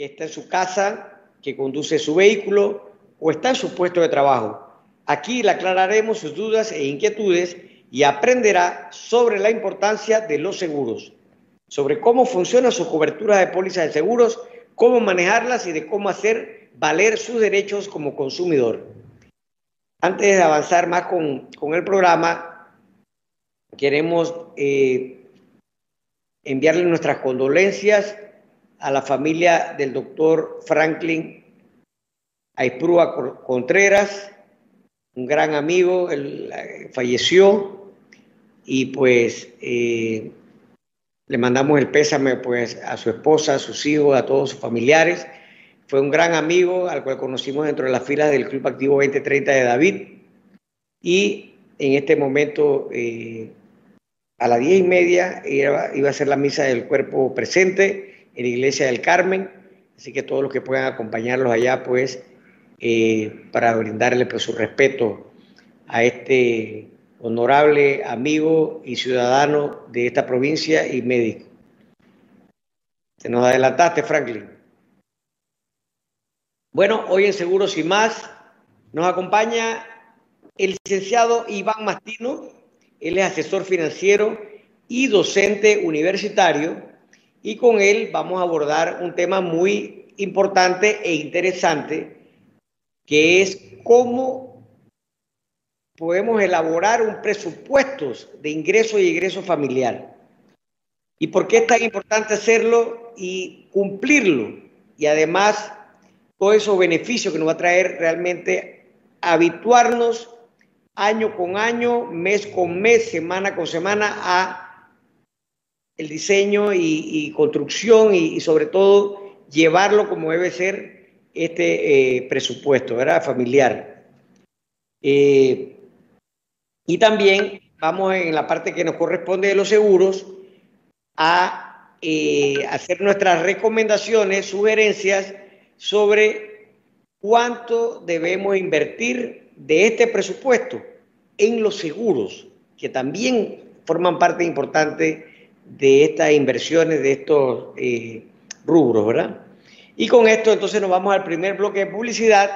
que está en su casa, que conduce su vehículo o está en su puesto de trabajo. Aquí le aclararemos sus dudas e inquietudes y aprenderá sobre la importancia de los seguros, sobre cómo funciona su cobertura de pólizas de seguros, cómo manejarlas y de cómo hacer valer sus derechos como consumidor. Antes de avanzar más con, con el programa, queremos eh, enviarle nuestras condolencias a la familia del doctor Franklin Aiprúa Contreras, un gran amigo, él eh, falleció y pues eh, le mandamos el pésame pues a su esposa, a sus hijos, a todos sus familiares. Fue un gran amigo al cual conocimos dentro de las filas del Club Activo 2030 de David y en este momento eh, a las diez y media iba, iba a ser la misa del cuerpo presente en la iglesia del Carmen, así que todos los que puedan acompañarlos allá, pues, eh, para brindarle pues, su respeto a este honorable amigo y ciudadano de esta provincia y médico. Te nos adelantaste, Franklin. Bueno, hoy en Seguros y Más nos acompaña el licenciado Iván Mastino, él es asesor financiero y docente universitario y con él vamos a abordar un tema muy importante e interesante, que es cómo podemos elaborar un presupuesto de ingreso y egreso familiar. ¿Y por qué es tan importante hacerlo y cumplirlo? Y además, todos esos beneficios que nos va a traer realmente habituarnos año con año, mes con mes, semana con semana a el diseño y, construcción y, sobre todo llevarlo como debe ser este eh, presupuesto, ¿verdad? Familiar. Eh, y también vamos en la parte que nos corresponde de los seguros a eh, hacer nuestras recomendaciones, sugerencias sobre cuánto debemos invertir de este presupuesto en los seguros, que también forman parte importante de estas inversiones, de estos eh, rubros, ¿verdad? Y con esto entonces nos vamos al primer bloque de publicidad.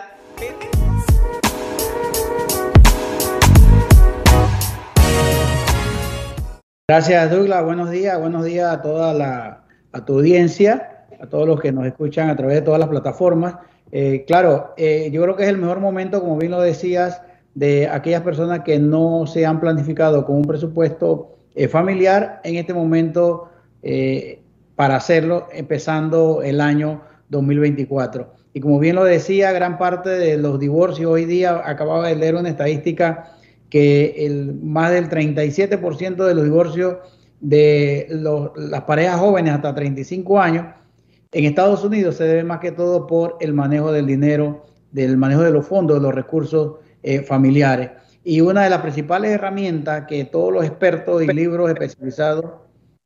Gracias Douglas, buenos días, buenos días a toda la tu audiencia, a todos los que nos escuchan a través de todas las plataformas. Eh, claro, eh, yo creo que es el mejor momento, como bien lo decías, de aquellas personas que no se han planificado con un presupuesto eh, familiar en este momento eh, para hacerlo, empezando el año 2024. Y como bien lo decía, gran parte de los divorcios hoy día, acababa de leer una estadística que el, más del 37% de los divorcios de las parejas jóvenes hasta 35 años en Estados Unidos se debe más que todo por el manejo del dinero, del manejo de los fondos, de los recursos eh, familiares. Y una de las principales herramientas que todos los expertos y libros especializados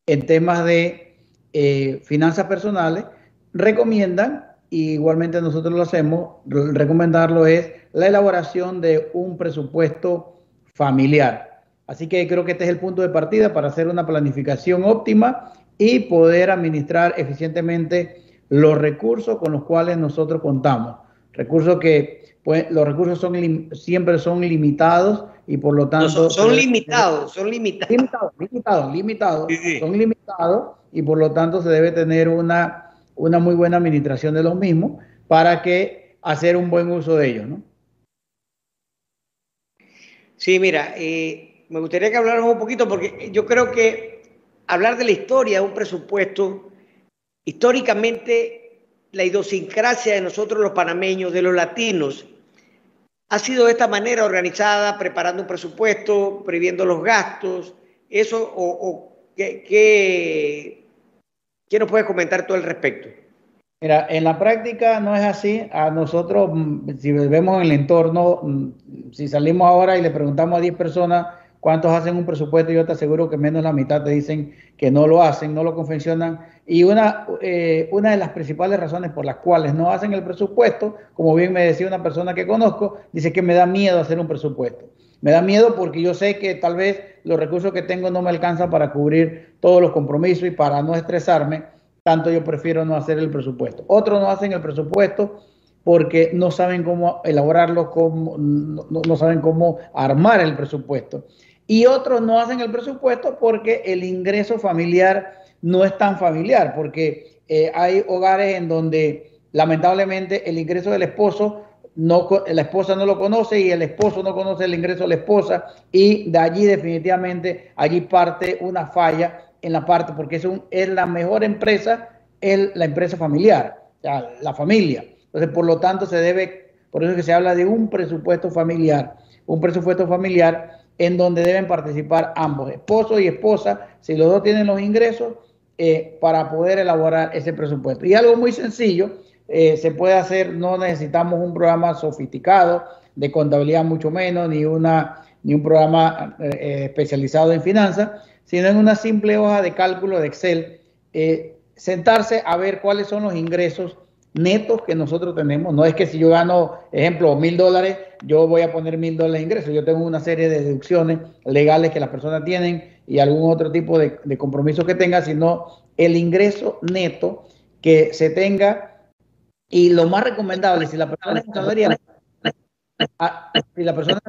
en temas de eh, finanzas personales recomiendan, y igualmente nosotros lo hacemos, recomendarlo es la elaboración de un presupuesto familiar. Así que creo que este es el punto de partida para hacer una planificación óptima y poder administrar eficientemente los recursos con los cuales nosotros contamos. Recursos que pues los recursos son siempre son limitados y por lo tanto... son, limitados, son limitados. Limitados, limitados, limitados. Son limitados y por lo tanto se debe tener una, una muy buena administración de los mismos para que hacer un buen uso de ellos, ¿no? Sí, mira, eh, me gustaría que habláramos un poquito porque yo creo que hablar de la historia de un presupuesto, históricamente la idiosincrasia de nosotros los panameños, de los latinos, ha sido de esta manera organizada, preparando un presupuesto, previendo los gastos. Eso, o, ¿qué, qué, nos puedes comentar tú al respecto? Mira, en la práctica no es así. A nosotros, mm, si vemos el entorno, mm, si salimos ahora y le preguntamos a 10 personas cuántos hacen un presupuesto, yo te aseguro que menos la mitad te dicen que no lo hacen, no lo confeccionan. Y una, eh, una de las principales razones por las cuales no hacen el presupuesto, como bien me decía una persona que conozco, dice que me da miedo hacer un presupuesto. Me da miedo porque yo sé que tal vez los recursos que tengo no me alcanzan para cubrir todos los compromisos y para no estresarme, tanto yo prefiero no hacer el presupuesto. Otros no hacen el presupuesto porque no saben cómo elaborarlo, cómo, no, saben cómo armar el presupuesto. Y otros no hacen el presupuesto porque el ingreso familiar no es tan familiar, porque eh, hay hogares en donde lamentablemente el ingreso del esposo no, la esposa no lo conoce y el esposo no conoce el ingreso de la esposa y de allí definitivamente allí parte una falla en la parte porque es, un, es la mejor empresa, es la empresa familiar, la familia. Entonces, por lo tanto, se debe, por eso es que se habla de un presupuesto familiar, un presupuesto familiar en donde deben participar ambos, esposo y esposa, si los dos tienen los ingresos, eh, para poder elaborar ese presupuesto. Y algo muy sencillo, eh, se puede hacer, no necesitamos un programa sofisticado de contabilidad mucho menos, ni, una, ni un programa eh, especializado en finanzas, sino en una simple hoja de cálculo de Excel, sentarse a ver cuáles son los ingresos netos que nosotros tenemos. No es que si yo gano, ejemplo, mil dólares, yo voy a poner mil dólares de ingresos. Yo tengo una serie de deducciones legales que las personas tienen y algún otro tipo de, compromiso que tenga, sino el ingreso neto que se tenga. Y lo más recomendable, si la persona hablaría, si la persona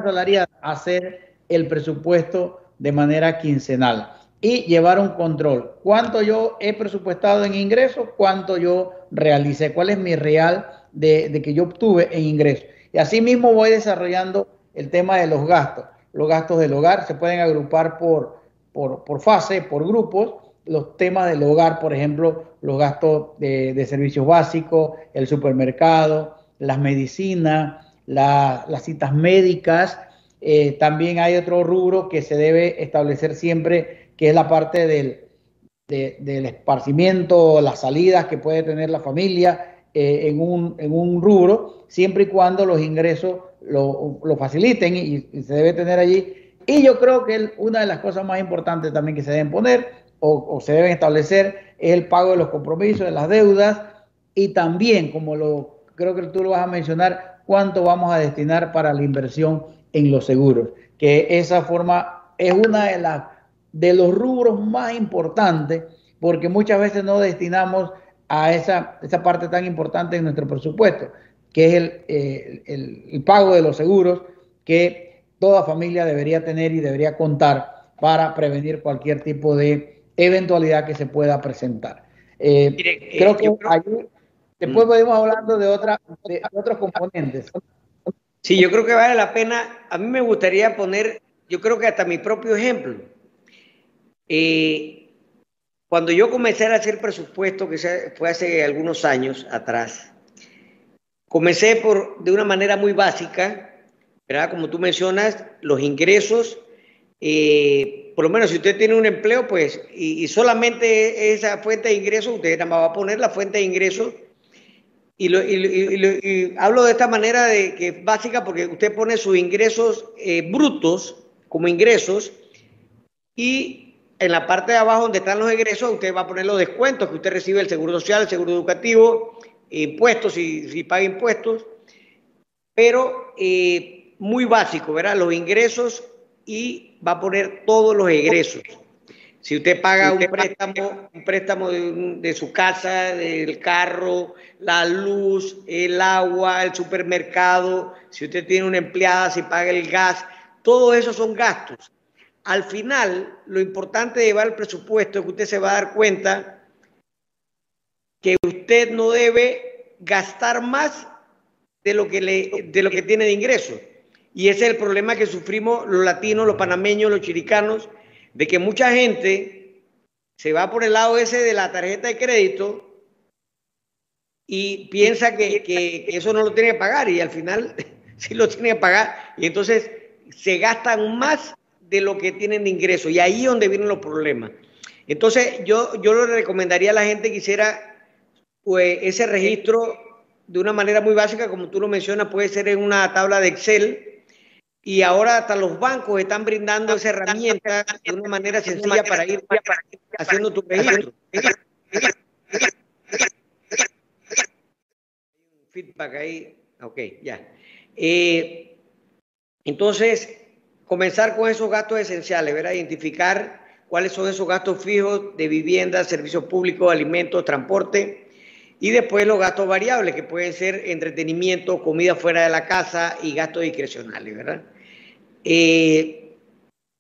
hacer el presupuesto de manera quincenal y llevar un control. ¿Cuánto yo he presupuestado en ingresos? ¿Cuánto yo realicé? ¿Cuál es mi real de, que yo obtuve en ingresos? Y así mismo voy desarrollando el tema de los gastos. Los gastos del hogar se pueden agrupar por, por, por fase, por grupos. Los temas del hogar, por ejemplo, los gastos de, servicios básicos, el supermercado, las medicinas, las citas médicas. Eh, también hay otro rubro que se debe establecer siempre que es la parte del, del esparcimiento, las salidas que puede tener la familia eh, en, un, en, un, rubro, siempre y cuando los ingresos lo, lo faciliten y, se debe tener allí. Y yo creo que una de las cosas más importantes también que se deben poner o, o, se deben establecer es el pago de los compromisos, de las deudas y también, como lo creo que tú lo vas a mencionar, cuánto vamos a destinar para la inversión en los seguros, que esa forma es una de las de los rubros más importantes, porque muchas veces no destinamos a esa, esa parte tan importante en nuestro presupuesto, que es el, el, pago de los seguros que toda familia debería tener y debería contar para prevenir cualquier tipo de eventualidad que se pueda presentar. Eh, creo que después mm. podemos hablando de, otra, de otros componentes. Sí, yo creo que vale la pena. A mí me gustaría poner, yo creo que hasta mi propio ejemplo. Eh, cuando yo comencé a hacer presupuesto, que fue hace algunos años atrás, comencé por, de una manera muy básica. Como tú mencionas, los ingresos, eh, por lo menos si usted tiene un empleo, pues, y, solamente esa fuente de ingresos, usted nada más va a poner la fuente de ingresos. Y, hablo de esta manera de que es básica porque usted pone sus ingresos eh, brutos como ingresos y en la parte de abajo donde están los egresos, usted va a poner los descuentos que usted recibe el seguro social, el seguro educativo, impuestos, si, si paga impuestos, pero eh, muy básico, ¿verdad? Los ingresos y va a poner todos los egresos. Si usted paga un préstamo, un préstamo de, de, su casa, del carro, la luz, el agua, el supermercado, si usted tiene una empleada, si paga el gas, todo eso son gastos. Al final, lo importante de llevar el presupuesto es que usted se va a dar cuenta que usted no debe gastar más de lo que, le, de lo que tiene de ingresos. Y ese es el problema que sufrimos los latinos, los panameños, los chiricanos, de que mucha gente se va por el lado ese de la tarjeta de crédito y piensa que, que eso no lo tiene que pagar y al final sí lo tiene que pagar y entonces se gastan más de lo que tienen de ingreso. Y ahí es donde vienen los problemas. Entonces, yo, yo le recomendaría a la gente que hiciera pues, ese registro de una manera muy básica, como tú lo mencionas, puede ser en una tabla de Excel. Y ahora hasta los bancos están brindando esa herramienta de una manera sencilla para ir haciendo tu registro. Feedback ahí. Ok, ya. Eh, entonces, comenzar con esos gastos esenciales, ¿verdad? Identificar cuáles son esos gastos fijos de vivienda, servicios públicos, alimentos, transporte, y después los gastos variables, que pueden ser entretenimiento, comida fuera de la casa y gastos discrecionales, ¿verdad? Eh,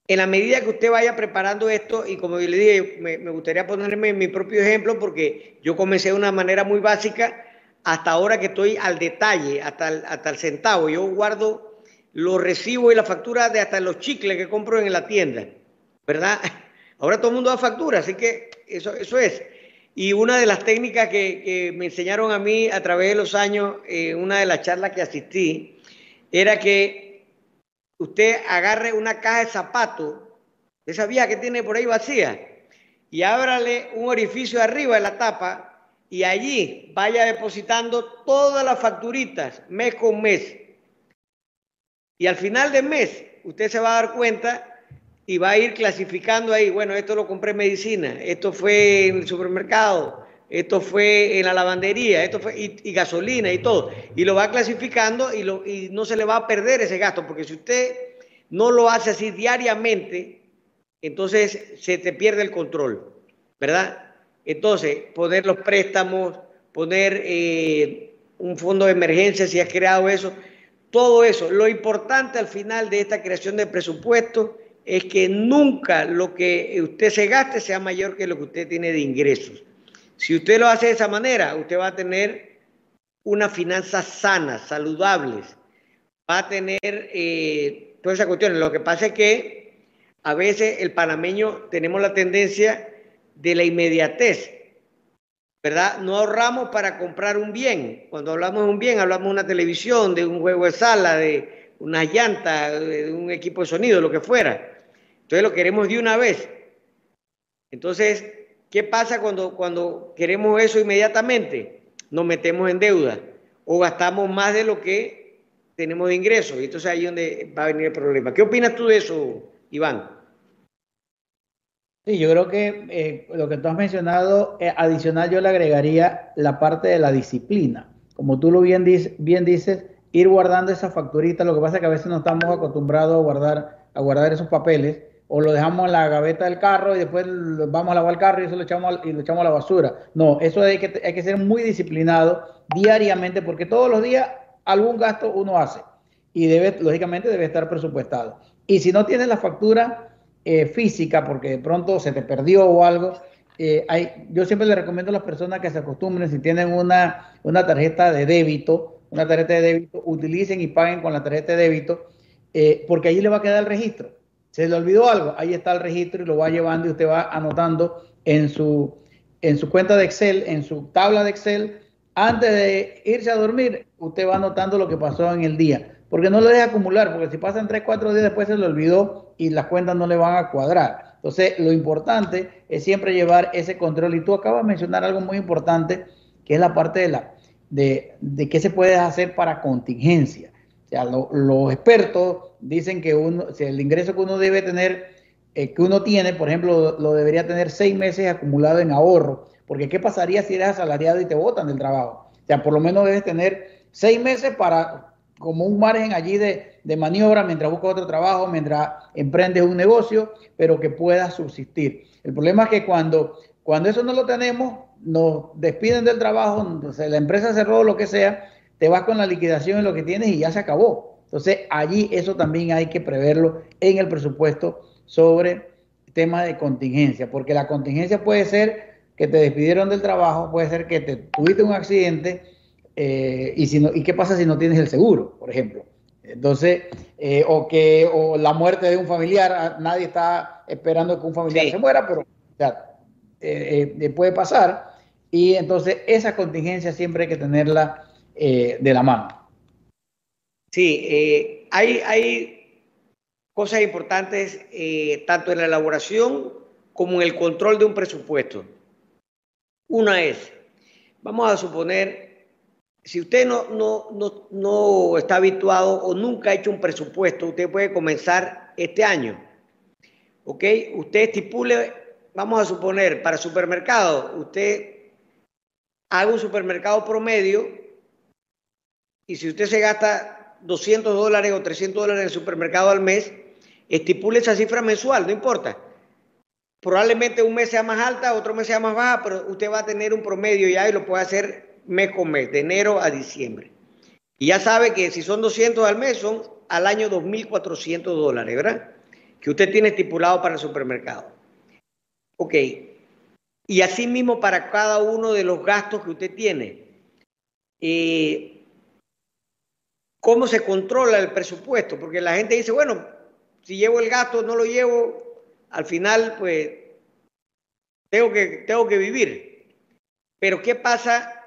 en la medida que usted vaya preparando esto, y como yo le dije, me, gustaría ponerme mi propio ejemplo, porque yo comencé de una manera muy básica, hasta ahora que estoy al detalle, hasta hasta el centavo. Yo guardo los recibos y la factura de hasta los chicles que compro en la tienda, ¿verdad? Ahora todo el mundo da factura, así que eso, eso es. Y una de las técnicas que, me enseñaron a mí a través de los años, eh, una de las charlas que asistí, era que usted agarre una caja de zapatos, esa vieja que tiene por ahí vacía, y ábrale un orificio arriba de la tapa y allí vaya depositando todas las facturitas mes con mes. Y al final del mes, usted se va a dar cuenta y va a ir clasificando ahí, bueno, esto lo compré en medicina, esto fue en el supermercado, esto fue en la lavandería, esto fue y, gasolina y todo. Y lo va clasificando y, lo, y no se le va a perder ese gasto, porque si usted no lo hace así diariamente, entonces se te pierde el control, ¿verdad? Entonces, poner los préstamos, poner eh, un fondo de emergencia si has creado eso, todo eso. Lo importante al final de esta creación de presupuesto es que nunca lo que usted se gaste sea mayor que lo que usted tiene de ingresos. Si usted lo hace de esa manera, usted va a tener unas finanzas sanas, saludables, va a tener eh, todas esas cuestiones. Lo que pasa es que a veces el panameño tenemos la tendencia de la inmediatez, ¿verdad? No ahorramos para comprar un bien. Cuando hablamos de un bien, hablamos de una televisión, de un juego de sala, de una llanta, de un equipo de sonido, lo que fuera. Entonces lo queremos de una vez. Entonces, ¿qué pasa cuando, cuando queremos eso inmediatamente? Nos metemos en deuda o gastamos más de lo que tenemos de ingresos. Y entonces ahí es donde va a venir el problema. ¿Qué opinas tú de eso, Iván? Sí, yo creo que eh, lo que tú has mencionado, eh, adicional yo le agregaría la parte de la disciplina. Como tú lo bien, bien dices, ir guardando esa facturita. Lo que pasa es que a veces no estamos acostumbrados a guardar, a guardar esos papeles o lo dejamos en la gaveta del carro y después vamos a lavar el carro y eso lo echamos, y lo echamos a la basura. No, eso hay que, hay que ser muy disciplinado diariamente porque todos los días algún gasto uno hace y debe, lógicamente debe estar presupuestado. Y si no tienes la factura eh, física porque de pronto se te perdió o algo, eh, yo siempre le recomiendo a las personas que se acostumbren, si tienen una, una tarjeta de débito, una tarjeta de débito, utilicen y paguen con la tarjeta de débito, eh, porque allí le va a quedar el registro. Se le olvidó algo, ahí está el registro y lo va llevando y usted va anotando en su, en su cuenta de Excel, en su tabla de Excel. Antes de irse a dormir, usted va anotando lo que pasó en el día, porque no lo deja acumular, porque si pasan 3, 4 días después se le olvidó y las cuentas no le van a cuadrar. Entonces, lo importante es siempre llevar ese control. Y tú acabas de mencionar algo muy importante, que es la parte de, la, de, de qué se puede hacer para contingencia. O sea, los expertos dicen que uno, si el ingreso que uno debe tener, eh, que uno tiene, por ejemplo, lo, debería tener seis meses acumulado en ahorro. Porque ¿qué pasaría si eres asalariado y te botan del trabajo? O sea, por lo menos debes tener seis meses para, como un margen allí de, de maniobra mientras buscas otro trabajo, mientras emprendes un negocio, pero que puedas subsistir. El problema es que cuando, cuando eso no lo tenemos, nos despiden del trabajo, la empresa cerró, lo que sea, te vas con la liquidación en lo que tienes y ya se acabó. Entonces, allí eso también hay que preverlo en el presupuesto sobre temas de contingencia, porque la contingencia puede ser que te despidieron del trabajo, puede ser que te tuviste un accidente eh, y, si no, y qué pasa si no tienes el seguro, por ejemplo. Entonces, eh, o que o la muerte de un familiar, ah, nadie está esperando que un familiar se muera, pero eh, puede pasar. Y entonces esa contingencia siempre hay que tenerla de la mano. Sí, hay, hay, cosas importantes tanto en la elaboración como en el control de un presupuesto. Una es, vamos a suponer, si usted no, no, no, no está habituado o nunca ha hecho un presupuesto, usted puede comenzar este año. ¿Ok? Usted estipule, vamos a suponer, para supermercado, usted haga un supermercado promedio y si usted se gasta 200 dólares o 300 dólares en el supermercado al mes, estipule esa cifra mensual, no importa. probablemente un mes sea más alta, otro mes sea más baja, pero usted va a tener un promedio ya y lo puede hacer mes con mes, de enero a diciembre. Y ya sabe que si son 200 al mes, son al año 2.400 dólares, ¿verdad? Que usted tiene estipulado para el supermercado. Ok. Y así mismo para cada uno de los gastos que usted tiene. Eh, ¿Cómo se controla el presupuesto? Porque la gente dice, bueno, si llevo el gasto, no lo llevo, al final, pues, tengo que, tengo que vivir. Pero ¿qué pasa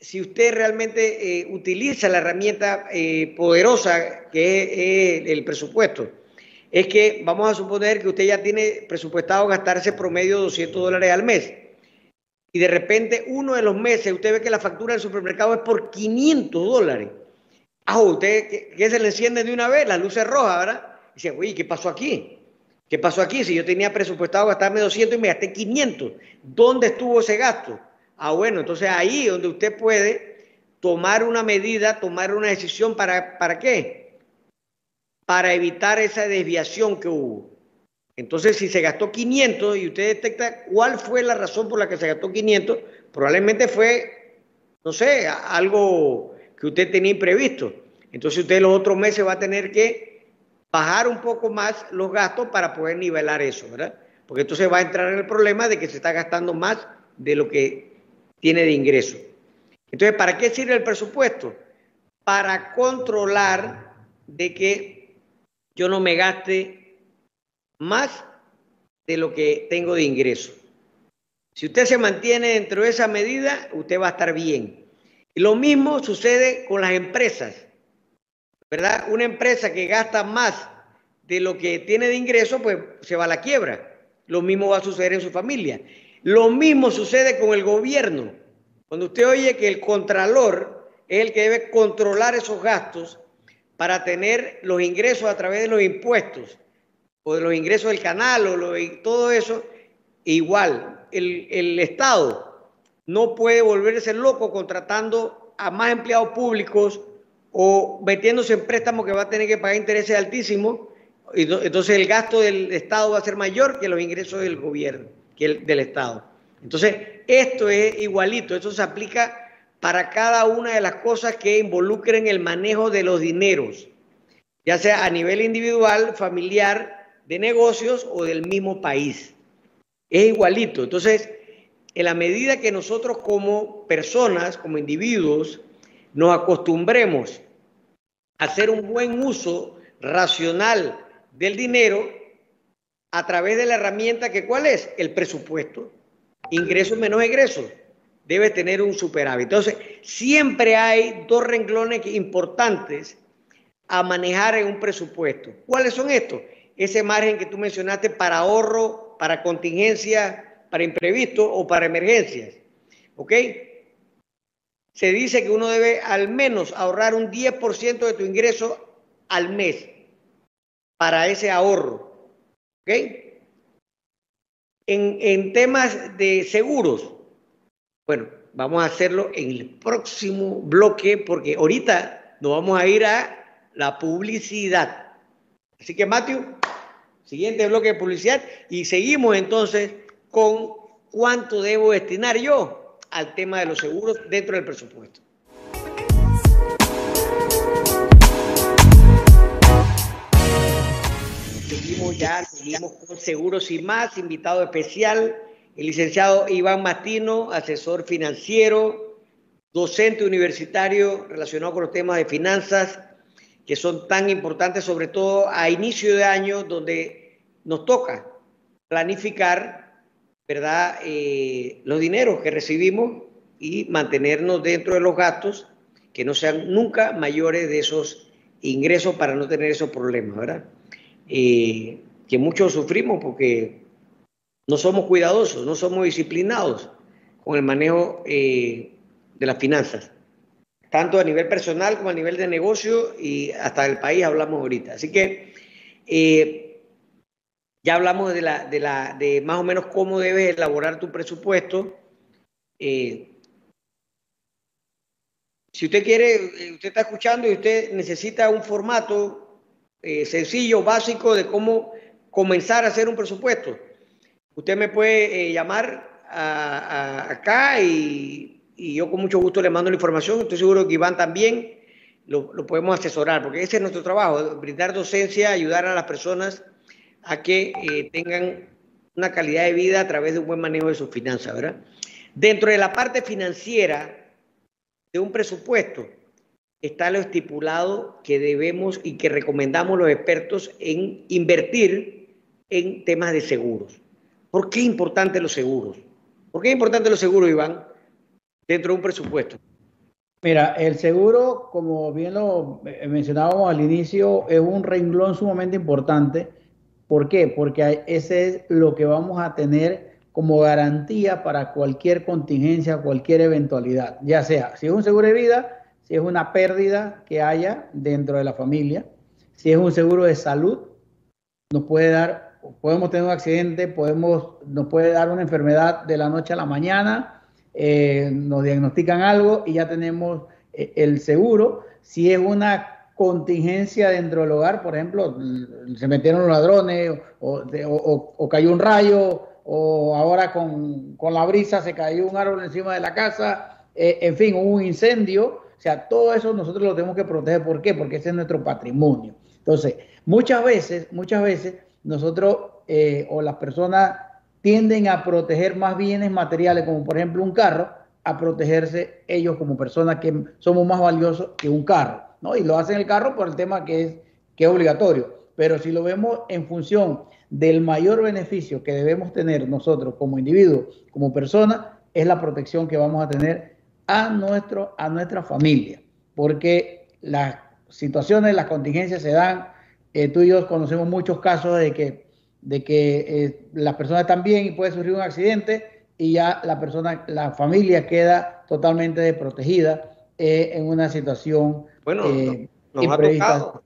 si usted realmente eh, utiliza la herramienta eh, poderosa que es, el presupuesto, es que vamos a suponer que usted ya tiene presupuestado gastar ese promedio de 200 dólares al mes. Y de repente uno de los meses usted ve que la factura del supermercado es por 500 dólares. Ah, usted que, se le enciende de una vez, las luces rojas, ¿verdad? Dice, oye, ¿qué pasó aquí? ¿Qué pasó aquí? Si yo tenía presupuestado gastarme 200 y me gasté 500, ¿dónde estuvo ese gasto? Ah, bueno, entonces ahí donde usted puede tomar una medida, tomar una decisión para, ¿para qué? Para evitar esa desviación que hubo. Entonces, si se gastó 500 y usted detecta cuál fue la razón por la que se gastó 500, probablemente fue, no sé, algo que usted tenía imprevisto. Entonces, usted los otros meses va a tener que bajar un poco más los gastos para poder nivelar eso, ¿verdad? Porque entonces va a entrar en el problema de que se está gastando más de lo que tiene de ingreso. Entonces, ¿para qué sirve el presupuesto? Para controlar de que yo no me gaste más de lo que tengo de ingreso. Si usted se mantiene dentro de esa medida, usted va a estar bien. Lo mismo sucede con las empresas, ¿verdad? Una empresa que gasta más de lo que tiene de ingreso, pues se va a la quiebra. Lo mismo va a suceder en su familia. Lo mismo sucede con el gobierno. Cuando usted oye que el contralor es el que debe controlar esos gastos para tener los ingresos a través de los impuestos o de los ingresos del canal o todo eso, igual, el, el Estado no puede volverse loco contratando a más empleados públicos o metiéndose en préstamos que va a tener que pagar intereses altísimos. Entonces el gasto del Estado va a ser mayor que los ingresos del gobierno del Estado. Entonces, esto es igualito, esto se aplica para cada una de las cosas que involucren el manejo de los dineros, ya sea a nivel individual, familiar, de negocios o del mismo país. Es igualito. Entonces, en la medida que nosotros como personas, como individuos, nos acostumbremos a hacer un buen uso racional del dinero, a través de la herramienta que cuál es? El presupuesto. Ingresos menos egresos. Debe tener un superávit. Entonces, siempre hay dos renglones importantes a manejar en un presupuesto. ¿Cuáles son estos? Ese margen que tú mencionaste para ahorro, para contingencia, para imprevisto o para emergencias. ¿Ok? Se dice que uno debe al menos ahorrar un 10% de tu ingreso al mes para ese ahorro. En, temas de seguros, bueno, vamos a hacerlo en el próximo bloque porque ahorita nos vamos a ir a la publicidad. Así que, Matthew, siguiente bloque de publicidad y seguimos entonces con cuánto debo destinar yo al tema de los seguros dentro del presupuesto. Ya, seguimos con Seguros y Más, invitado especial, el licenciado Iván Matino, asesor financiero, docente universitario relacionado con los temas de finanzas, que son tan importantes, sobre todo a inicio de año, donde nos toca planificar, ¿verdad?, eh, los dineros que recibimos y mantenernos dentro de los gastos que no sean nunca mayores de esos ingresos para no tener esos problemas, ¿verdad? Eh, que muchos sufrimos porque no somos cuidadosos, no somos disciplinados con el manejo eh, de las finanzas, tanto a nivel personal como a nivel de negocio y hasta el país hablamos ahorita. Así que eh, ya hablamos de, la, de, la, de más o menos cómo debes elaborar tu presupuesto. si usted quiere, usted está escuchando y usted necesita un formato eh, sencillo, básico de cómo comenzar a hacer un presupuesto. usted me puede eh, llamar acá y, yo con mucho gusto le mando la información. Estoy seguro que Iván también lo, podemos asesorar, porque ese es nuestro trabajo, brindar docencia, ayudar a las personas a que eh, tengan una calidad de vida a través de un buen manejo de sus finanzas, ¿verdad? Dentro de la parte financiera de un presupuesto está lo estipulado que debemos y que recomendamos los expertos en invertir en temas de seguros. ¿Por qué es importante los seguros? ¿Por qué es importante los seguros, Iván, dentro de un presupuesto? Mira, el seguro, como bien lo mencionábamos al inicio, es un renglón sumamente importante. ¿Por qué? Porque ese es lo que vamos a tener como garantía para cualquier contingencia, cualquier eventualidad, ya sea si es un seguro de vida, si es una pérdida que haya dentro de la familia, si es un seguro de salud, nos puede dar, podemos tener un accidente, podemos, nos puede dar una enfermedad de la noche a la mañana, eh, nos diagnostican algo y ya tenemos eh, el seguro. Si es una contingencia dentro del hogar, por ejemplo, se metieron los ladrones o cayó un rayo o ahora con, la brisa se cayó un árbol encima de la casa, eh, en fin, hubo un incendio. O sea, todo eso nosotros lo tenemos que proteger. ¿Por qué? Porque ese es nuestro patrimonio. Entonces, muchas veces, muchas veces nosotros eh, o las personas tienden a proteger más bienes materiales, como por ejemplo un carro, a protegerse ellos como personas que somos más valiosos que un carro, ¿no? Y lo hacen el carro por el tema que es, que es obligatorio. Pero si lo vemos en función del mayor beneficio que debemos tener nosotros como individuos, como personas, es la protección que vamos a tener a, nuestro, a nuestra familia. Porque las situaciones, las contingencias se dan, eh, tú y yo conocemos muchos casos de que, de que eh, las personas están bien y puede surgir un accidente y ya la persona, la familia queda totalmente desprotegida eh, en una situación. Bueno, nos, ha tocado,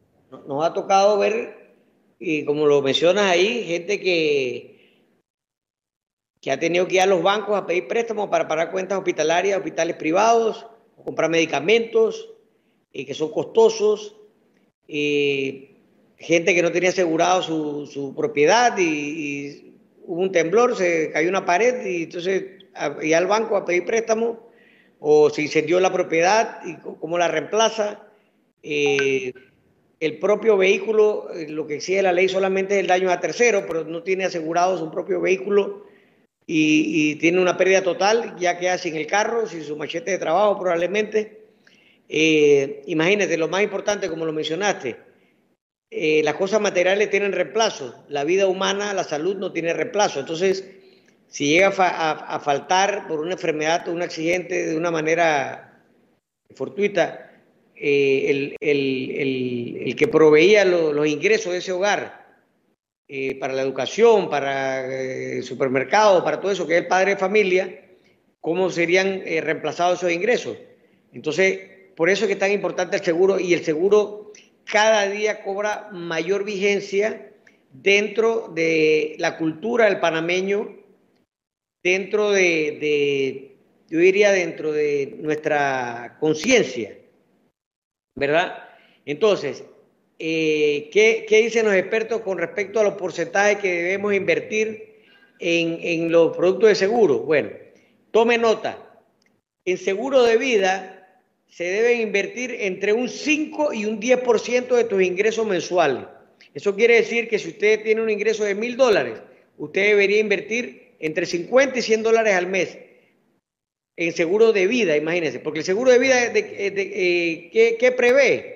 nos ha tocado ver y como lo mencionas ahí, gente que, que ha tenido que ir a los bancos a pedir préstamos para pagar cuentas hospitalarias, hospitales privados, comprar medicamentos y que son costosos, gente que no tenía asegurado su, propiedad y, hubo un temblor, se cayó una pared y entonces ir al banco a pedir préstamo o se incendió la propiedad y cómo la reemplaza. Eh, el propio vehículo, eh, lo que exige la ley solamente es el daño a tercero, pero no tiene asegurado su propio vehículo y, tiene una pérdida total, ya queda sin el carro, sin su machete de trabajo probablemente. Eh, imagínate, lo más importante, como lo mencionaste, eh, las cosas materiales tienen reemplazo, la vida humana, la salud no tiene reemplazo. Entonces, si llega a faltar por una enfermedad o un accidente de una manera fortuita, eh, el, que proveía los ingresos de ese hogar eh, para la educación, para eh, el supermercado, para todo eso, que es el padre de familia, ¿cómo serían reemplazados esos ingresos? Entonces, por eso es que es tan importante el seguro y el seguro cada día cobra mayor vigencia dentro de la cultura del panameño, dentro de yo diría, dentro de nuestra conciencia. ¿verdad? Entonces, eh, ¿qué, dicen los expertos con respecto a los porcentajes que debemos invertir en, los productos de seguro? Bueno, tome nota. En seguro de vida se deben invertir entre un 5 y un 10% de tus ingresos mensuales. Eso quiere decir que si usted tiene un ingreso de mil dólares, usted debería invertir entre 50 y 100 dólares al mes en seguro de vida, imagínense, porque el seguro de vida, eh, ¿qué, prevé?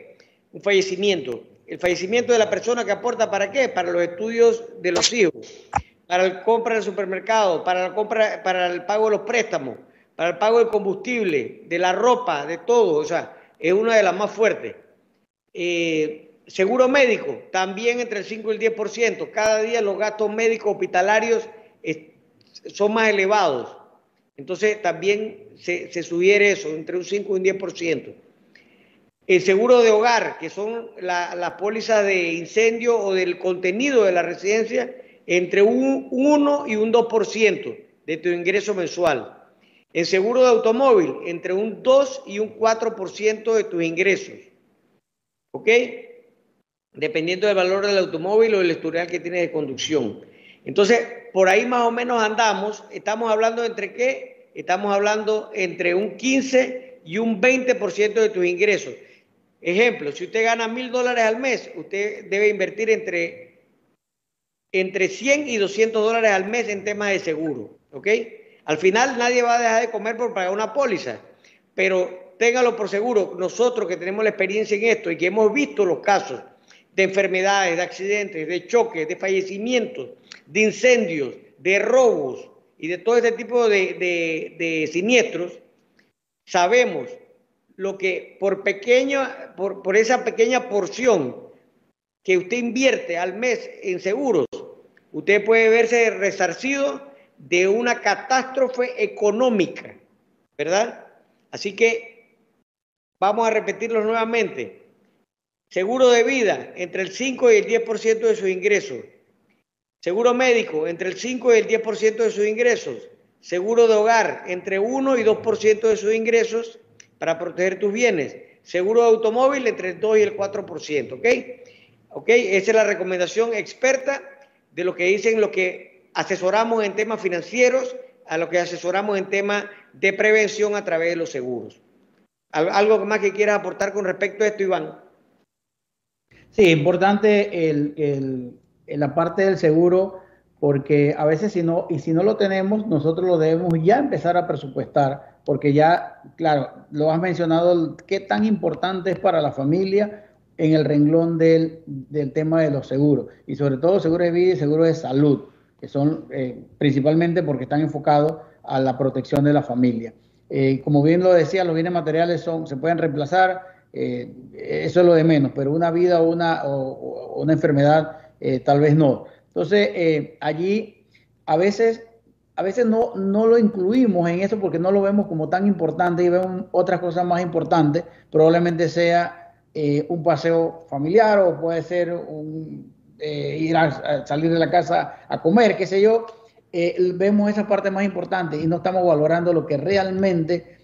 Un fallecimiento. El fallecimiento de la persona que aporta para qué? Para los estudios de los hijos, para la compra del supermercado, para la compra, para el pago de los préstamos, para el pago del combustible, de la ropa, de todo. O sea, es una de las más fuertes. Eh, seguro médico, también entre el 5 y el 10%. Cada día los gastos médicos hospitalarios son más elevados. Entonces también se, subiere eso, entre un 5 y un 10%. El seguro de hogar, que son las pólizas de incendio o del contenido de la residencia, entre un 1 y un 2% de tu ingreso mensual. El seguro de automóvil, entre un 2 y un 4% de tus ingresos. ¿Ok? Dependiendo del valor del automóvil o del historial que tienes de conducción. Entonces, por ahí más o menos andamos. Estamos hablando entre qué? Estamos hablando entre un 15 y un 20% de tus ingresos. Ejemplo, si usted gana mil dólares al mes, usted debe invertir entre, entre 100 y 200 dólares al mes en temas de seguro. ¿Ok? Al final nadie va a dejar de comer por pagar una póliza, pero téngalo por seguro, nosotros que tenemos la experiencia en esto y que hemos visto los casos de enfermedades, de accidentes, de choques, de fallecimientos, de incendios, de robos y de todo este tipo de, de siniestros, sabemos lo que por pequeño, por, por esa pequeña porción que usted invierte al mes en seguros, usted puede verse resarcido de una catástrofe económica, ¿verdad? Así que vamos a repetirlo nuevamente. Seguro de vida, entre el 5 y el 10% de sus ingresos. Seguro médico, entre el 5 y el 10% de sus ingresos. Seguro de hogar, entre 1 y 2% de sus ingresos para proteger tus bienes. Seguro de automóvil entre el 2 y el 4%, ¿ok? ¿Ok? Esa es la recomendación experta de lo que dicen lo que asesoramos en temas financieros, a lo que asesoramos en temas de prevención a través de los seguros. ¿Algo más que quieras aportar con respecto a esto, Iván? Sí, importante la parte del seguro, porque a veces si no, y si no lo tenemos, nosotros lo debemos ya empezar a presupuestar porque ya, claro, lo has mencionado, qué tan importante es para la familia en el renglón del, tema de los seguros, y sobre todo seguros de vida y seguros de salud, que son eh, principalmente porque están enfocados a la protección de la familia. Eh, como bien lo decía, los bienes materiales son, se pueden reemplazar, eh, eso es lo de menos, pero una vida una, o, una enfermedad tal vez no. Entonces, allí a veces a veces no, no lo incluimos en eso porque no lo vemos como tan importante y vemos otras cosas más importantes. Probablemente sea eh, un paseo familiar o puede ser un, eh, ir a, salir de la casa a comer, qué sé yo. Eh, vemos esa parte más importante y no estamos valorando lo que realmente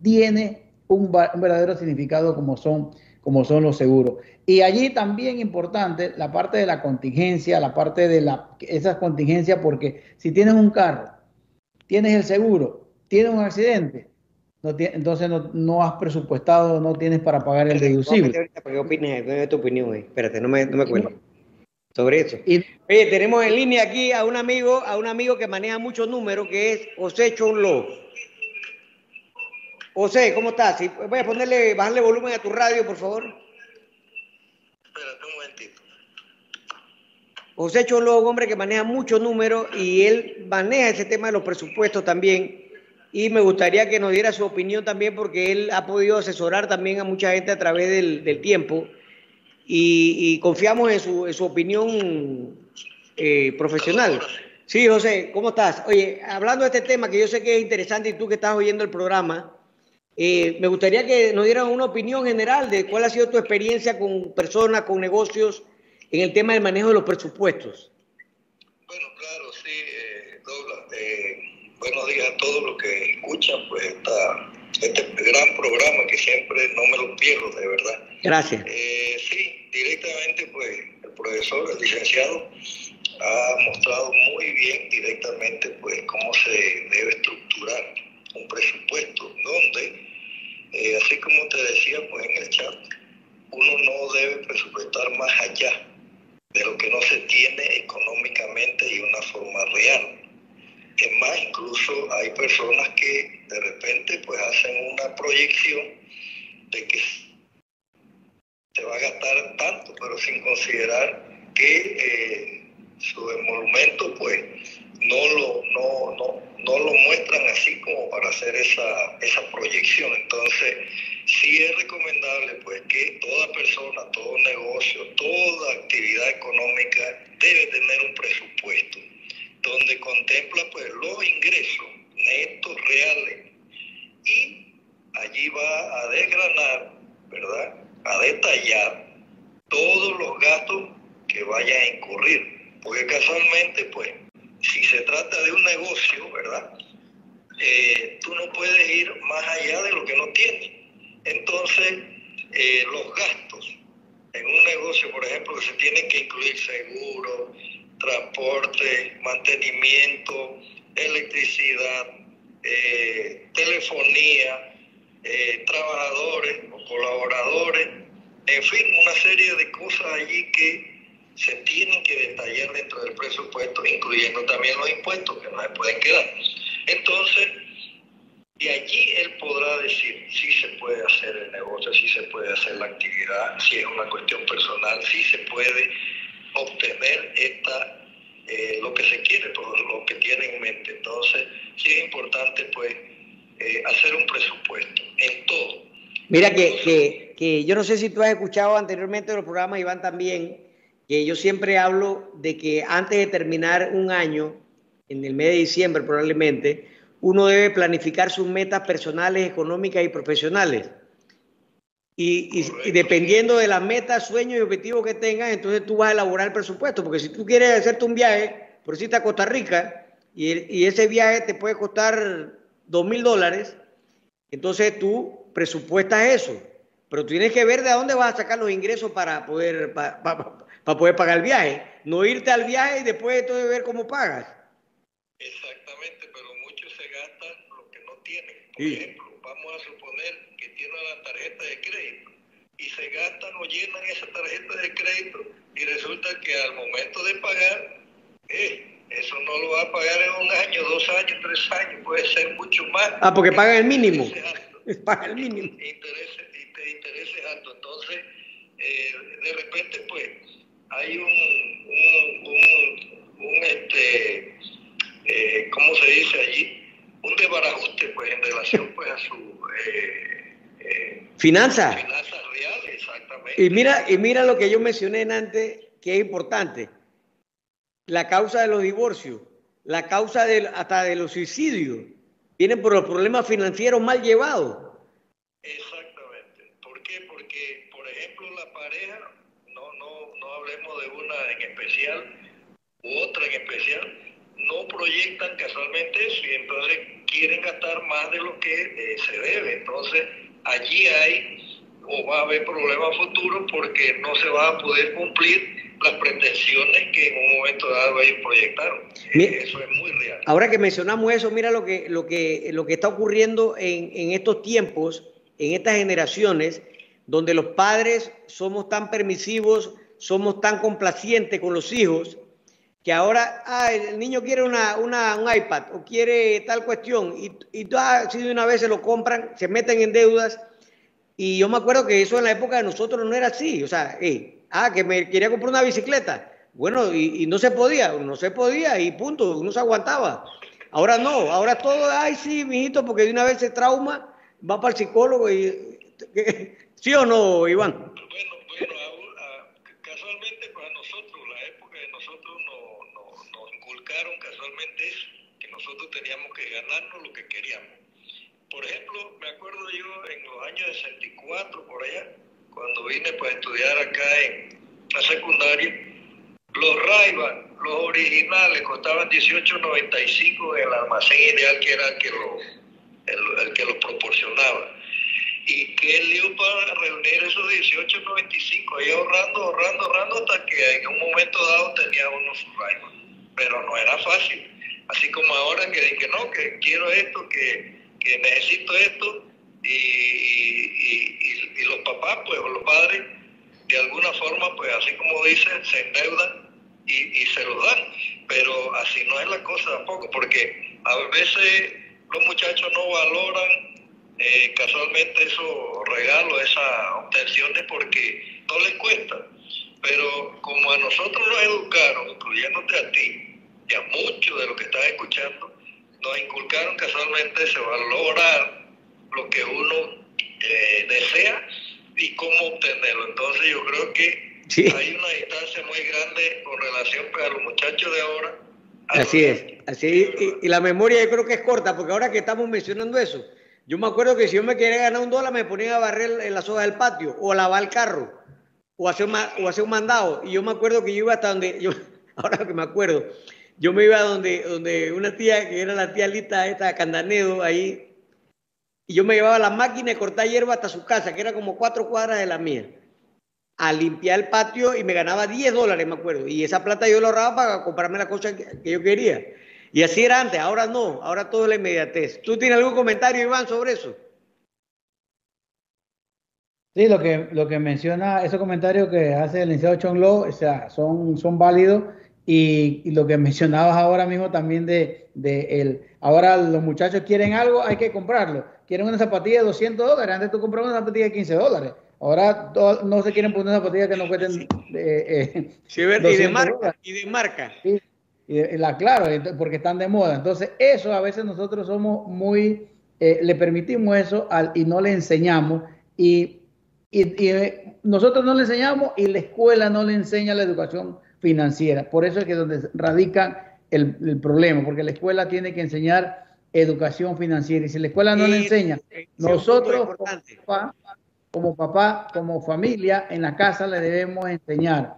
tiene un, un verdadero significado como son como son los seguros. Y allí también importante la parte de la contingencia, la parte de la, esas contingencias, porque si tienes un carro, tienes el seguro, tienes un accidente, no entonces no, no, has presupuestado, no tienes para pagar el deducible. ¿Qué opinas? ¿Cuál tu opinión? Espérate, no me, no me sobre eso. Y, Oye, tenemos en línea aquí a un amigo, a un amigo que maneja muchos números, que es José Chonlo. José, ¿cómo estás? voy a ponerle, bajarle volumen a tu radio, por favor. Espérate un momentito. José Cholo un hombre que maneja muchos números y él maneja ese tema de los presupuestos también. Y me gustaría que nos diera su opinión también porque él ha podido asesorar también a mucha gente a través del, tiempo y, confiamos en su, en su opinión eh, profesional. Sí, José, ¿cómo estás? Oye, hablando de este tema que yo sé que es interesante y tú que estás oyendo el programa, eh, me gustaría que nos dieran una opinión general de cuál ha sido tu experiencia con personas, con negocios, en el tema del manejo de los presupuestos. Bueno, claro, sí, eh, Douglas. Eh, buenos días a todos los que escuchan pues esta, este gran programa que siempre no me lo pierdo, de verdad. Gracias. sí, directamente pues el profesor, el licenciado, ha mostrado muy bien directamente pues cómo se debe estructurar un presupuesto donde eh, así como te decía pues en el chat, uno no debe presupuestar más allá de lo que no se tiene económicamente y de una forma real. Es más, incluso hay personas que de repente pues hacen una proyección de que se va a gastar tanto, pero sin considerar que eh, su emolumento pues no lo, no, no, no lo muestran así como para hacer esa, esa proyección. Entonces, sí es recomendable pues que toda persona, todo negocio, toda actividad económica debe tener un presupuesto donde contempla pues los ingresos netos reales y allí va a desgranar, ¿verdad? A detallar todos los gastos que vaya a incurrir. Porque casualmente pues si se trata de un negocio, ¿verdad? Eh, tú no puedes ir más allá de lo que no tienes. Entonces, eh, los gastos en un negocio, por ejemplo, que se tienen que incluir seguro, transporte, mantenimiento, electricidad, eh, telefonía, eh, trabajadores o colaboradores, en fin, una serie de cosas allí que se tienen que detallar dentro del presupuesto, incluyendo también los impuestos que no se pueden quedar. Entonces, de allí él podrá decir si se puede hacer el negocio, si se puede hacer la actividad, si es una cuestión personal, si se puede obtener esta eh, lo que se quiere, lo que tiene en mente. Entonces, sí es importante pues eh, hacer un presupuesto en todo. Mira que, que, que, yo no sé si tú has escuchado anteriormente los programas, Iván, también, que yo siempre hablo de que antes de terminar un año, en el mes de diciembre probablemente, uno debe planificar sus metas personales, económicas y profesionales. Y, y, dependiendo de las metas, sueños y objetivos que tengas, entonces tú vas a elaborar el presupuesto. Porque si tú quieres hacerte un viaje, por si a Costa Rica, y, y, ese viaje te puede costar dos mil dólares, entonces tú presupuestas eso. Pero tienes que ver de dónde vas a sacar los ingresos para poder, para, para, para poder pagar el viaje. No irte al viaje y después entonces ver cómo pagas. Exactamente, pero muchos se gastan lo que no tienen. Por sí. ejemplo, vamos a suponer que tienen la tarjeta de crédito y se gastan o llenan esa tarjeta de crédito y resulta que al momento de pagar, eh, eso no lo va a pagar en un año, dos años, tres años, puede ser mucho más. Ah, porque pagan el mínimo. Paga el mínimo. Intereses, intereses altos. Entonces, eh, de repente, pues, hay un, un, un, un este, eh, ¿cómo se dice allí? Un desbarajuste, pues, en relación, pues, a su... Eh, eh, finanzas. Finanzas reales, exactamente. Y mira, y mira lo que yo mencioné antes, que es importante. La causa de los divorcios, la causa de, hasta de los suicidios, vienen por los problemas financieros mal llevados. Exactamente. ¿Por qué? Porque, por ejemplo, la pareja, no, no, no hablemos de una en especial u otra en especial, no proyectan casualmente eso y entonces quieren gastar más de lo que eh, se debe. Entonces, allí hay o va a haber problemas futuros porque no se va a poder cumplir las pretensiones que en un momento dado ellos proyectaron. Mira, eso es muy real. Ahora que mencionamos eso, mira lo que, lo que, lo que está ocurriendo en, en estos tiempos, en estas generaciones, donde los padres somos tan permisivos, somos tan complacientes con los hijos, que ahora ah, el niño quiere una, una, un iPad o quiere tal cuestión y, y así de una vez se lo compran, se meten en deudas y yo me acuerdo que eso en la época de nosotros no era así, o sea, ah, que me quería comprar una bicicleta, bueno, y, y, no se podía, no se podía y punto, uno se aguantaba. Ahora no, ahora todo, ay sí, mijito, porque de una vez se trauma, va para el psicólogo y... ¿Sí o no, Iván? Bueno, bueno, casualmente para nosotros, la época de nosotros nos, nos, casualmente eso, que nosotros teníamos que ganarnos lo que queríamos. Por ejemplo, me acuerdo yo en los años 64, por allá, cuando vine pues, a estudiar acá en la secundaria, los Raiban, los originales, costaban 18.95 en el almacén ideal que era el que lo, el, que lo proporcionaba y que él dio para reunir esos 18.95, ahí ahorrando, ahorrando, ahorrando, hasta que en un momento dado tenía uno su Rayman. Pero no era fácil. Así como ahora que dije, no, que quiero esto, que, que necesito esto, y, y, los papás, pues, o los padres, de alguna forma, pues, así como dicen, se endeudan y, se lo dan. Pero así no es la cosa tampoco, porque a veces los muchachos no valoran eh, casualmente esos regalos, esas obtenciones, porque no les cuesta. Pero como a nosotros nos educaron, incluyéndote a ti y a muchos de los que están escuchando, nos inculcaron casualmente se va a lograr lo que uno eh, desea y cómo obtenerlo. Entonces yo creo que sí. hay una distancia muy grande con relación pues, a los muchachos de ahora. Así es, así y, y la memoria yo creo que es corta, porque ahora que estamos mencionando eso, yo me acuerdo que si yo me quería ganar un dólar, me ponía a barrer en la soga del patio, o a lavar el carro, o hacer, una, o hacer un mandado. Y yo me acuerdo que yo iba hasta donde, yo, ahora que me acuerdo, yo me iba donde, donde una tía, que era la tía Lita, esta Candanedo, ahí, y yo me llevaba la máquina de cortar hierba hasta su casa, que era como cuatro cuadras de la mía. a limpiar el patio y me ganaba 10 dólares, me acuerdo. Y esa plata yo la ahorraba para comprarme la cosa que, yo quería. Y así era antes, ahora no, ahora todo es la inmediatez. ¿Tú tienes algún comentario, Iván, sobre eso? Sí, lo que, lo que menciona, esos comentarios que hace el licenciado Chonglo, o sea, son, son válidos. Y, lo que mencionabas ahora mismo también de, de el, ahora los muchachos quieren algo, hay que comprarlo. Quieren una zapatilla de 200 dólares, antes tú comprabas una zapatilla de 15 dólares. Ahora no se quieren poner una zapatilla que no cuesten. Eh, sí, y, de marca, y de marca. y la, claro, porque están de moda. Entonces, eso a veces nosotros somos muy. Eh, le permitimos eso al, y no le enseñamos. Y, y, eh, nosotros no le enseñamos y la escuela no le enseña la educación financiera. Por eso es que donde radica el, el problema, porque la escuela tiene que enseñar educación financiera. Y si la escuela no le enseña, nosotros como papá, como familia, en la casa le debemos enseñar.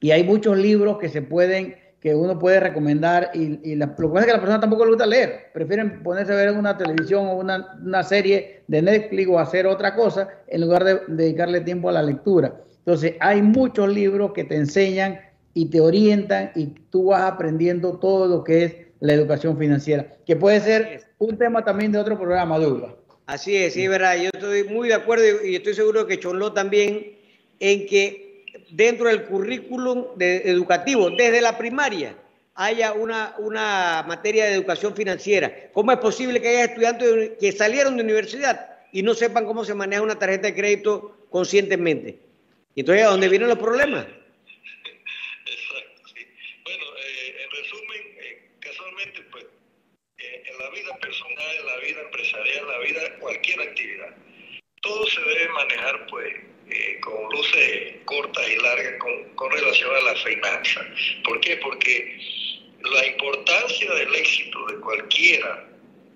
Y hay muchos libros que se pueden, que uno puede recomendar y, la, lo que pasa es que a la persona tampoco le gusta leer, prefieren ponerse a ver una televisión o una, una serie de Netflix o hacer otra cosa en lugar de, dedicarle tiempo a la lectura. Entonces, hay muchos libros que te enseñan y te orientan y tú vas aprendiendo todo lo que es la educación financiera, que puede ser un tema también de otro programa, Douglas. Así es, sí, es verdad. Yo estoy muy de acuerdo y estoy seguro que Chonló también en que dentro del currículum educativo, desde la primaria, haya una, una materia de educación financiera. ¿Cómo es posible que haya estudiantes que salieron de universidad y no sepan cómo se maneja una tarjeta de crédito conscientemente? Entonces, ¿a dónde vienen los problemas? empresarial, la vida, cualquier actividad. Todo se debe manejar pues eh, con luces cortas y largas con, con relación a la finanza. ¿Por qué? Porque la importancia del éxito de cualquiera,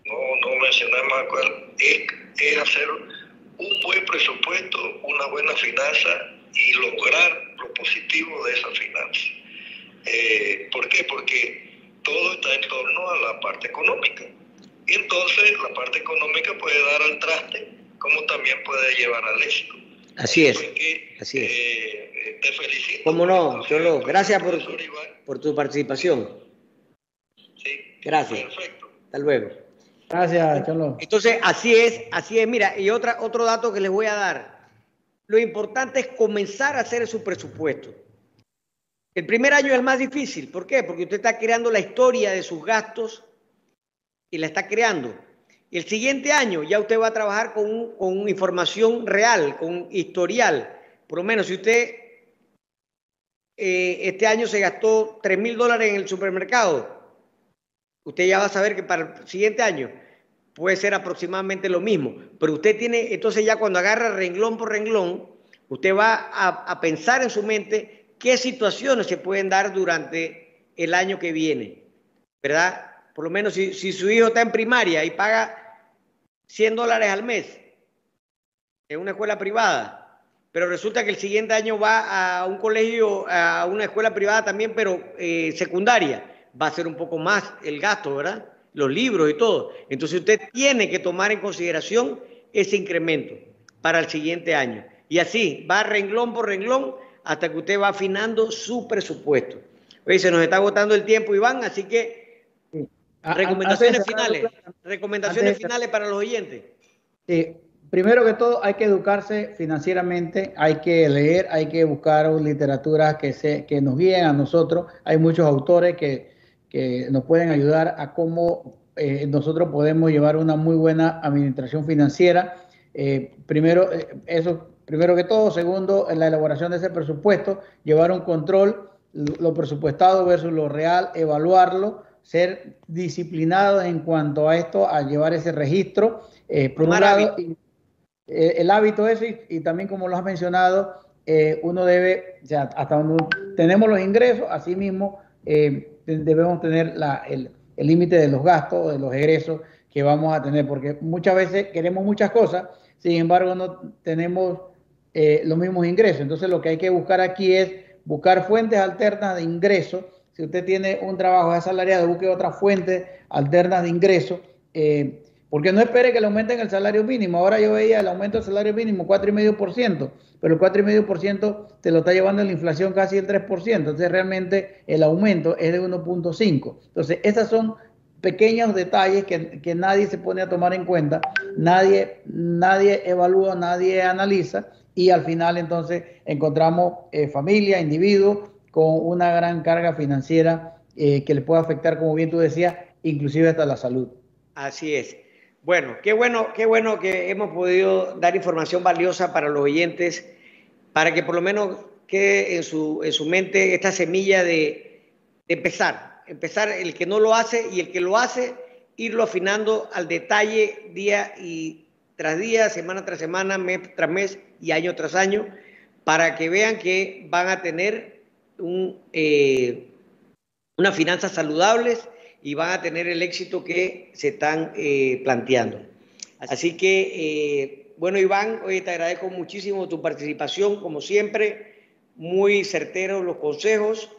no, no mencionamos cuál, es, es hacer un buen presupuesto, una buena finanza y lograr lo positivo de esa finanza. Eh, ¿Por qué? Porque todo está en torno a la parte económica. Y entonces la parte económica puede dar al traste, como también puede llevar al éxito. Así es. así es. Eh, te felicito. ¿Cómo no, Cholo? Gracias por, por tu participación. Sí. Gracias. Perfecto. Hasta luego. Gracias, Cholo. Entonces, así es, así es. Mira, y otra, otro dato que les voy a dar. Lo importante es comenzar a hacer su presupuesto. El primer año es el más difícil. ¿Por qué? Porque usted está creando la historia de sus gastos y la está creando. El siguiente año ya usted va a trabajar con, con información real, con historial. Por lo menos si usted eh, este año se gastó 3 mil dólares en el supermercado, usted ya va a saber que para el siguiente año puede ser aproximadamente lo mismo. Pero usted tiene, entonces ya cuando agarra renglón por renglón, usted va a, a pensar en su mente qué situaciones se pueden dar durante el año que viene, ¿verdad? Por lo menos si, su hijo está en primaria y paga 100 dólares al mes en una escuela privada, pero resulta que el siguiente año va a un colegio, a una escuela privada también, pero eh, secundaria, va a ser un poco más el gasto, ¿verdad? Los libros y todo. Entonces usted tiene que tomar en consideración ese incremento para el siguiente año. Y así, va renglón por renglón hasta que usted va afinando su presupuesto. Oye, se nos está agotando el tiempo, Iván, así que Recomendaciones finales. Recomendaciones finales para los oyentes. Sí, primero que todo hay que educarse financieramente, hay que leer, hay que buscar literatura que, se, que nos guíen a nosotros. Hay muchos autores que, que nos pueden ayudar a cómo eh, nosotros podemos llevar una muy buena administración financiera. Eh, primero, eh, eso, primero que todo. Segundo, en la elaboración de ese presupuesto, llevar un control, lo presupuestado versus lo real, evaluarlo ser disciplinados en cuanto a esto, a llevar ese registro. Eh, por un lado, eh, el hábito es, y, también como lo has mencionado, eh, uno debe, o sea, hasta donde tenemos los ingresos, así mismo debemos tener el límite de los gastos, de los egresos que vamos a tener, porque muchas veces queremos muchas cosas, sin embargo no tenemos los mismos ingresos. Entonces lo que hay que buscar aquí es buscar fuentes alternas de ingresos si usted tiene un trabajo asalariado, busque otra fuente alterna de ingreso, eh, Porque no espere que le aumenten el salario mínimo. Ahora yo veía el aumento del salario mínimo 4,5%, pero el 4,5% te lo está llevando la inflación casi el 3%. Entonces realmente el aumento es de 1,5%. Entonces esas son pequeños detalles que, nadie se pone a tomar en cuenta, nadie, nadie evalúa, nadie analiza y al final entonces encontramos eh, familia, individuos con una gran carga financiera eh, que le puede afectar, como bien tú decías, inclusive hasta la salud. Así es. Bueno, qué bueno, qué bueno que hemos podido dar información valiosa para los oyentes, para que por lo menos quede en su, en su mente esta semilla de, empezar, empezar el que no lo hace y el que lo hace, irlo afinando al detalle día y tras día, semana tras semana, mes tras mes y año tras año, para que vean que van a tener un, eh, unas finanzas saludables y van a tener el éxito que se están eh, planteando. Así que, eh, bueno, Iván, hoy te agradezco muchísimo tu participación, como siempre, muy certeros los consejos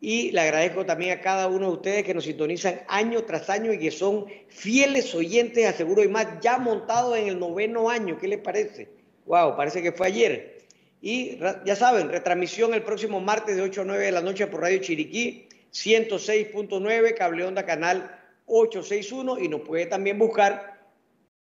y le agradezco también a cada uno de ustedes que nos sintonizan año tras año y que son fieles oyentes a Seguro y más, ya montados en el noveno año. ¿Qué les parece? Wow, parece que fue ayer. Y ya saben, retransmisión el próximo martes de 8 a 9 de la noche por Radio Chiriquí 106.9, Cable Onda Canal 861 y nos puede también buscar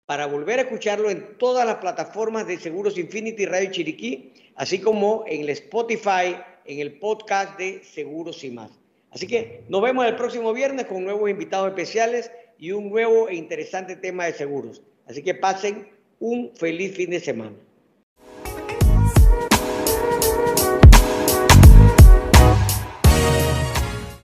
para volver a escucharlo en todas las plataformas de Seguros Infinity Radio Chiriquí, así como en el Spotify, en el podcast de Seguros y más. Así que nos vemos el próximo viernes con nuevos invitados especiales y un nuevo e interesante tema de seguros. Así que pasen un feliz fin de semana.